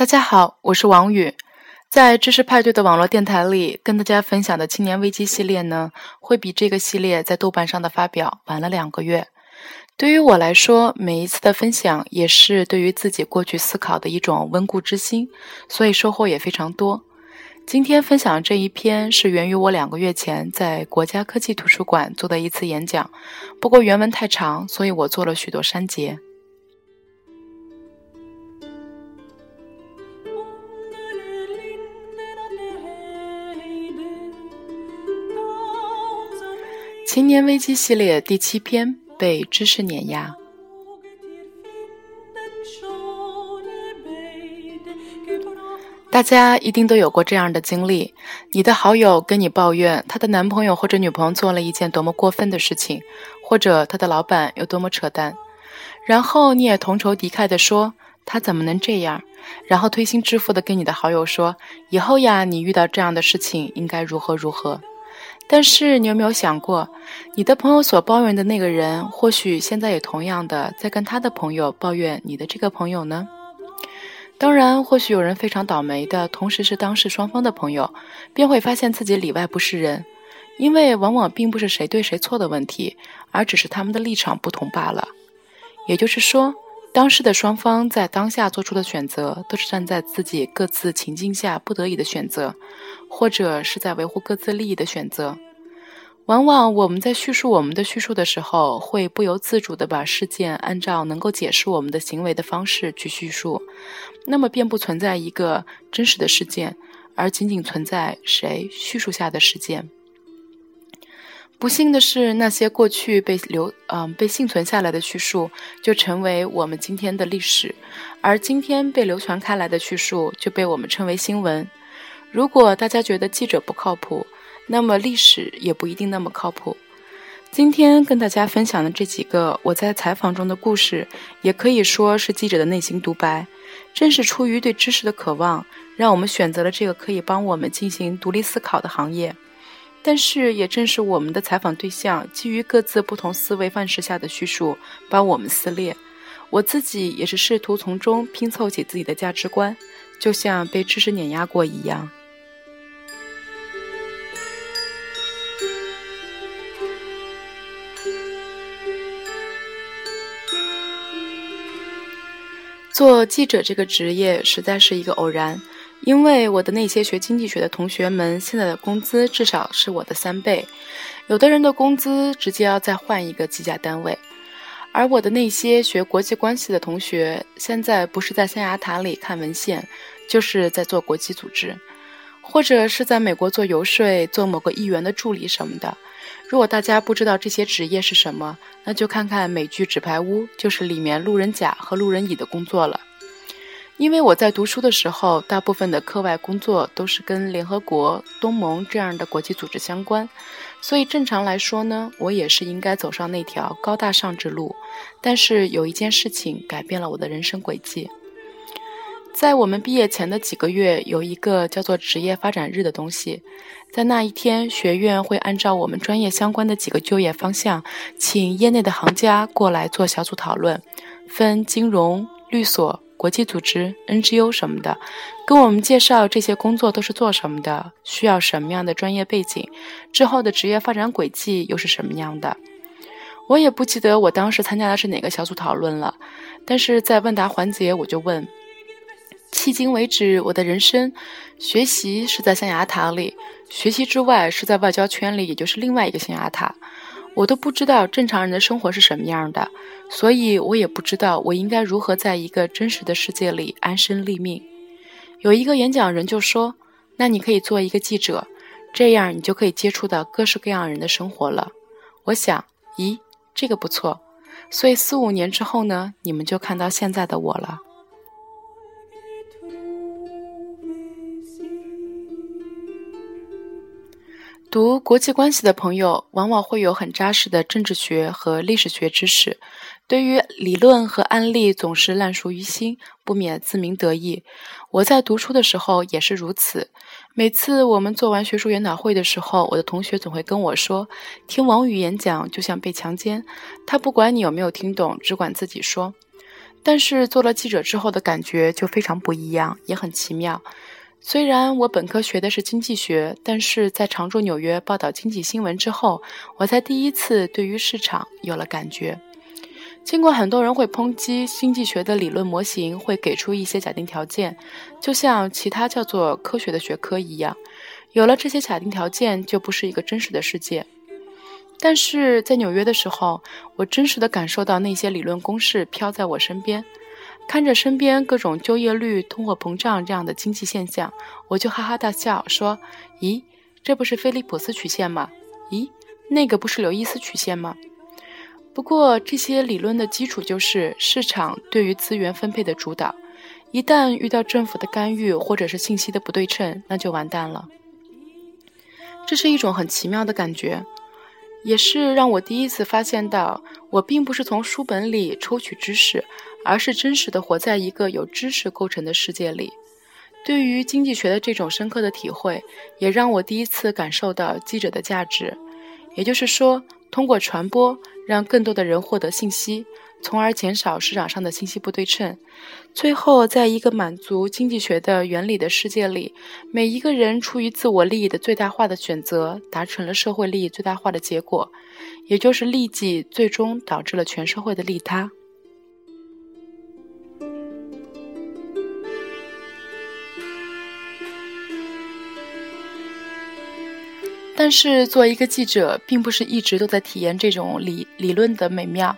大家好，我是王宇，在知识派对的网络电台里，跟大家分享的青年危机系列呢，会比这个系列在豆瓣上的发表晚了两个月。对于我来说，每一次的分享也是对于自己过去思考的一种温故知新，所以收获也非常多。今天分享这一篇是源于我两个月前在国家科技图书馆做的一次演讲，不过原文太长，所以我做了许多删节。青年危机系列第七篇：被知识碾压。大家一定都有过这样的经历：你的好友跟你抱怨他的男朋友或者女朋友做了一件多么过分的事情，或者他的老板有多么扯淡，然后你也同仇敌忾地说他怎么能这样，然后推心置腹地跟你的好友说以后呀，你遇到这样的事情应该如何如何。但是你有没有想过，你的朋友所抱怨的那个人，或许现在也同样的在跟他的朋友抱怨你的这个朋友呢？当然，或许有人非常倒霉的，同时是当事双方的朋友，便会发现自己里外不是人，因为往往并不是谁对谁错的问题，而只是他们的立场不同罢了。也就是说，当事的双方在当下做出的选择，都是站在自己各自情境下不得已的选择。或者是在维护各自利益的选择，往往我们在叙述我们的叙述的时候，会不由自主地把事件按照能够解释我们的行为的方式去叙述，那么便不存在一个真实的事件，而仅仅存在谁叙述下的事件。不幸的是，那些过去被留嗯被幸存下来的叙述，就成为我们今天的历史，而今天被流传开来的叙述，就被我们称为新闻。如果大家觉得记者不靠谱，那么历史也不一定那么靠谱。今天跟大家分享的这几个我在采访中的故事，也可以说是记者的内心独白。正是出于对知识的渴望，让我们选择了这个可以帮我们进行独立思考的行业。但是，也正是我们的采访对象基于各自不同思维范式下的叙述，把我们撕裂。我自己也是试图从中拼凑起自己的价值观，就像被知识碾压过一样。做记者这个职业实在是一个偶然，因为我的那些学经济学的同学们现在的工资至少是我的三倍，有的人的工资直接要再换一个计价单位，而我的那些学国际关系的同学现在不是在象牙塔里看文献，就是在做国际组织，或者是在美国做游说、做某个议员的助理什么的。如果大家不知道这些职业是什么，那就看看美剧《纸牌屋》，就是里面路人甲和路人乙的工作了。因为我在读书的时候，大部分的课外工作都是跟联合国、东盟这样的国际组织相关，所以正常来说呢，我也是应该走上那条高大上之路。但是有一件事情改变了我的人生轨迹。在我们毕业前的几个月，有一个叫做职业发展日的东西。在那一天，学院会按照我们专业相关的几个就业方向，请业内的行家过来做小组讨论，分金融、律所、国际组织、NGO 什么的，跟我们介绍这些工作都是做什么的，需要什么样的专业背景，之后的职业发展轨迹又是什么样的。我也不记得我当时参加的是哪个小组讨论了，但是在问答环节，我就问。迄今为止，我的人生学习是在象牙塔里，学习之外是在外交圈里，也就是另外一个象牙塔。我都不知道正常人的生活是什么样的，所以我也不知道我应该如何在一个真实的世界里安身立命。有一个演讲人就说：“那你可以做一个记者，这样你就可以接触到各式各样人的生活了。”我想，咦，这个不错。所以四五年之后呢，你们就看到现在的我了。读国际关系的朋友，往往会有很扎实的政治学和历史学知识，对于理论和案例总是烂熟于心，不免自鸣得意。我在读书的时候也是如此。每次我们做完学术研讨会的时候，我的同学总会跟我说：“听王宇演讲就像被强奸，他不管你有没有听懂，只管自己说。”但是做了记者之后的感觉就非常不一样，也很奇妙。虽然我本科学的是经济学，但是在常驻纽约报道经济新闻之后，我才第一次对于市场有了感觉。尽管很多人会抨击经济学的理论模型会给出一些假定条件，就像其他叫做科学的学科一样，有了这些假定条件就不是一个真实的世界。但是在纽约的时候，我真实的感受到那些理论公式飘在我身边，看着身边各种就业率、通货膨胀这样的经济现象，我就哈哈大笑，说：“咦，这不是菲利普斯曲线吗？咦，那个不是刘易斯曲线吗？”不过这些理论的基础就是市场对于资源分配的主导，一旦遇到政府的干预或者是信息的不对称，那就完蛋了。这是一种很奇妙的感觉。也是让我第一次发现到，我并不是从书本里抽取知识，而是真实的活在一个由知识构成的世界里。对于经济学的这种深刻的体会，也让我第一次感受到记者的价值。也就是说，通过传播，让更多的人获得信息。从而减少市场上的信息不对称。最后，在一个满足经济学的原理的世界里，每一个人出于自我利益的最大化的选择，达成了社会利益最大化的结果，也就是利己最终导致了全社会的利他。但是，作为一个记者，并不是一直都在体验这种理理论的美妙。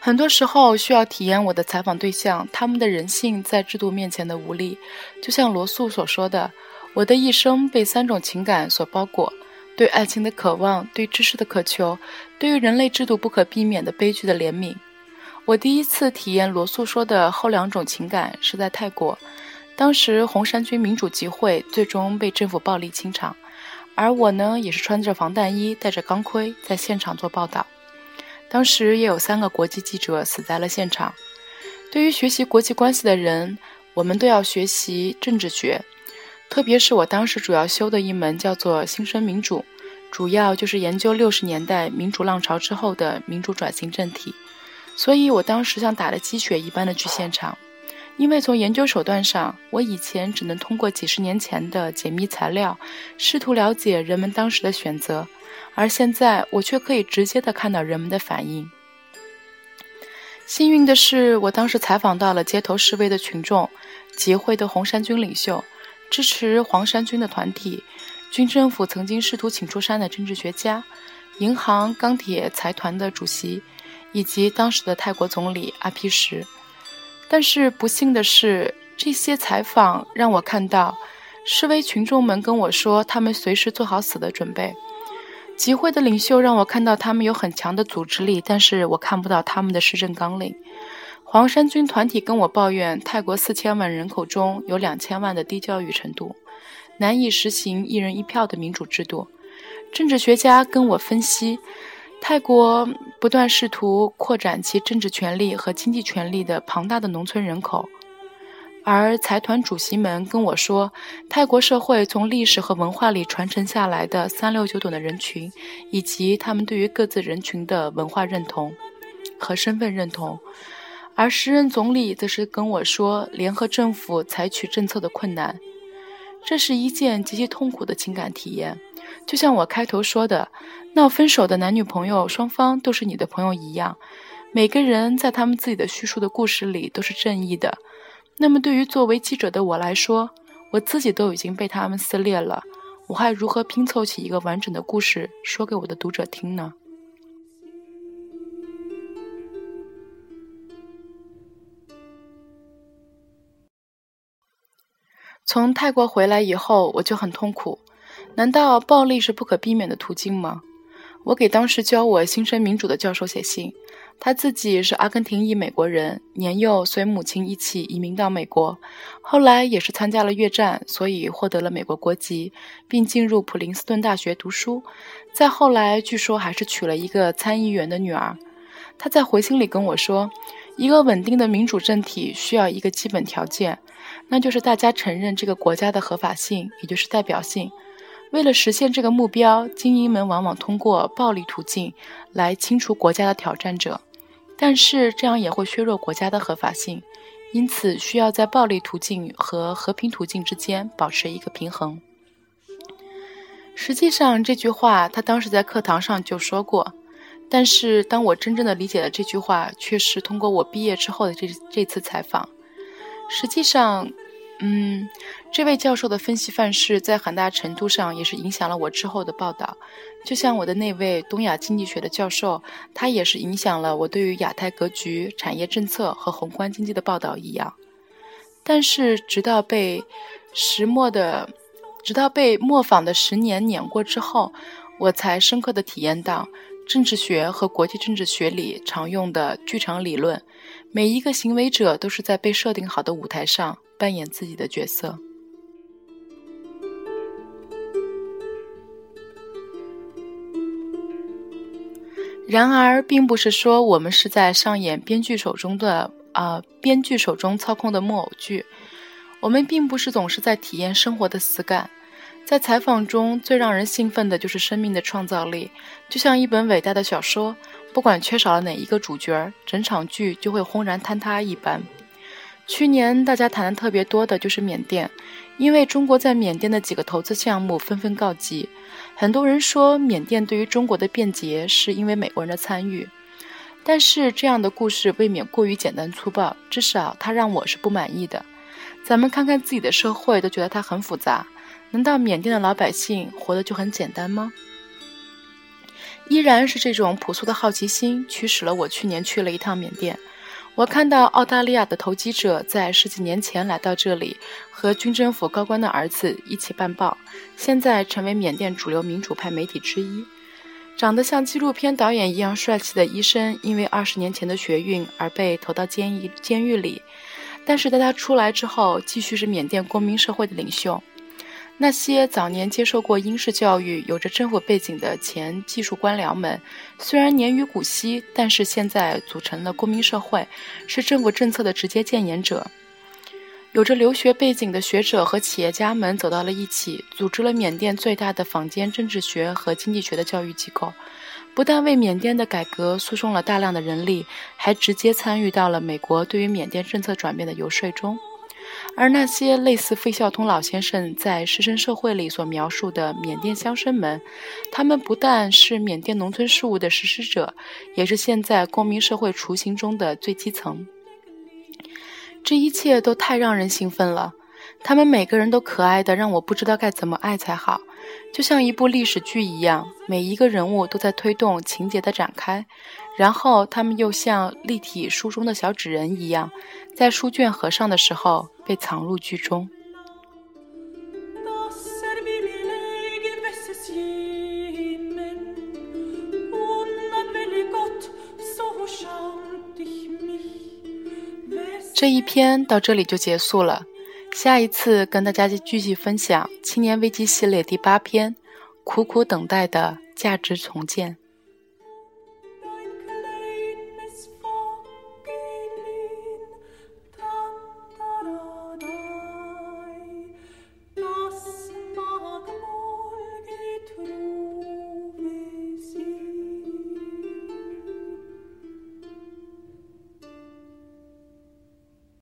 很多时候需要体验我的采访对象他们的人性在制度面前的无力，就像罗素所说的：“我的一生被三种情感所包裹：对爱情的渴望，对知识的渴求，对于人类制度不可避免的悲剧的怜悯。”我第一次体验罗素说的后两种情感是在泰国，当时红衫军民主集会最终被政府暴力清场，而我呢也是穿着防弹衣、带着钢盔在现场做报道。当时也有三个国际记者死在了现场。对于学习国际关系的人，我们都要学习政治学，特别是我当时主要修的一门叫做新生民主，主要就是研究六十年代民主浪潮之后的民主转型政体。所以我当时像打了鸡血一般的去现场，因为从研究手段上，我以前只能通过几十年前的解密材料，试图了解人们当时的选择。而现在，我却可以直接的看到人们的反应。幸运的是，我当时采访到了街头示威的群众、集会的红衫军领袖、支持黄衫军的团体、军政府曾经试图请出山的政治学家、银行、钢铁财团的主席，以及当时的泰国总理阿皮什。但是不幸的是，这些采访让我看到，示威群众们跟我说，他们随时做好死的准备。集会的领袖让我看到他们有很强的组织力，但是我看不到他们的施政纲领。黄衫军团体跟我抱怨，泰国四千万人口中有两千万的低教育程度，难以实行一人一票的民主制度。政治学家跟我分析，泰国不断试图扩展其政治权力和经济权力的庞大的农村人口。而财团主席们跟我说，泰国社会从历史和文化里传承下来的三六九等的人群，以及他们对于各自人群的文化认同和身份认同。而时任总理则是跟我说，联合政府采取政策的困难，这是一件极其痛苦的情感体验。就像我开头说的，闹分手的男女朋友双方都是你的朋友一样，每个人在他们自己的叙述的故事里都是正义的。那么，对于作为记者的我来说，我自己都已经被他们撕裂了，我还如何拼凑起一个完整的故事说给我的读者听呢？从泰国回来以后，我就很痛苦。难道暴力是不可避免的途径吗？我给当时教我新生民主的教授写信。他自己是阿根廷裔美国人，年幼随母亲一起移民到美国，后来也是参加了越战，所以获得了美国国籍，并进入普林斯顿大学读书。再后来，据说还是娶了一个参议员的女儿。他在回信里跟我说，一个稳定的民主政体需要一个基本条件，那就是大家承认这个国家的合法性，也就是代表性。为了实现这个目标，精英们往往通过暴力途径来清除国家的挑战者。但是这样也会削弱国家的合法性，因此需要在暴力途径和和平途径之间保持一个平衡。实际上，这句话他当时在课堂上就说过，但是当我真正的理解了这句话，却是通过我毕业之后的这这次采访。实际上，嗯，这位教授的分析范式在很大程度上也是影响了我之后的报道，就像我的那位东亚经济学的教授，他也是影响了我对于亚太格局、产业政策和宏观经济的报道一样。但是，直到被石墨的。直到被磨坊的十年碾过之后，我才深刻的体验到政治学和国际政治学里常用的剧场理论：每一个行为者都是在被设定好的舞台上扮演自己的角色。然而，并不是说我们是在上演编剧手中的啊，编剧手中操控的木偶剧。我们并不是总是在体验生活的死感，在采访中最让人兴奋的就是生命的创造力，就像一本伟大的小说，不管缺少了哪一个主角，整场剧就会轰然坍塌一般。去年大家谈的特别多的就是缅甸，因为中国在缅甸的几个投资项目纷纷告急，很多人说缅甸对于中国的便捷是因为美国人的参与，但是这样的故事未免过于简单粗暴，至少它让我是不满意的。咱们看看自己的社会，都觉得它很复杂。难道缅甸的老百姓活得就很简单吗？依然是这种朴素的好奇心驱使了我去年去了一趟缅甸。我看到澳大利亚的投机者在十几年前来到这里，和军政府高官的儿子一起办报，现在成为缅甸主流民主派媒体之一。长得像纪录片导演一样帅气的医生，因为二十年前的学运而被投到监狱监狱里。但是在他出来之后，继续是缅甸公民社会的领袖。那些早年接受过英式教育、有着政府背景的前技术官僚们，虽然年逾古稀，但是现在组成了公民社会，是政府政策的直接谏言者。有着留学背景的学者和企业家们走到了一起，组织了缅甸最大的坊间政治学和经济学的教育机构。不但为缅甸的改革输送了大量的人力，还直接参与到了美国对于缅甸政策转变的游说中。而那些类似费孝通老先生在《师生社会》里所描述的缅甸乡绅们，他们不但是缅甸农村事务的实施者，也是现在公民社会雏形中的最基层。这一切都太让人兴奋了。他们每个人都可爱的让我不知道该怎么爱才好，就像一部历史剧一样，每一个人物都在推动情节的展开，然后他们又像立体书中的小纸人一样，在书卷合上的时候被藏入剧中。这一篇到这里就结束了。下一次跟大家继续分享《青年危机》系列第八篇《苦苦等待的价值重建》。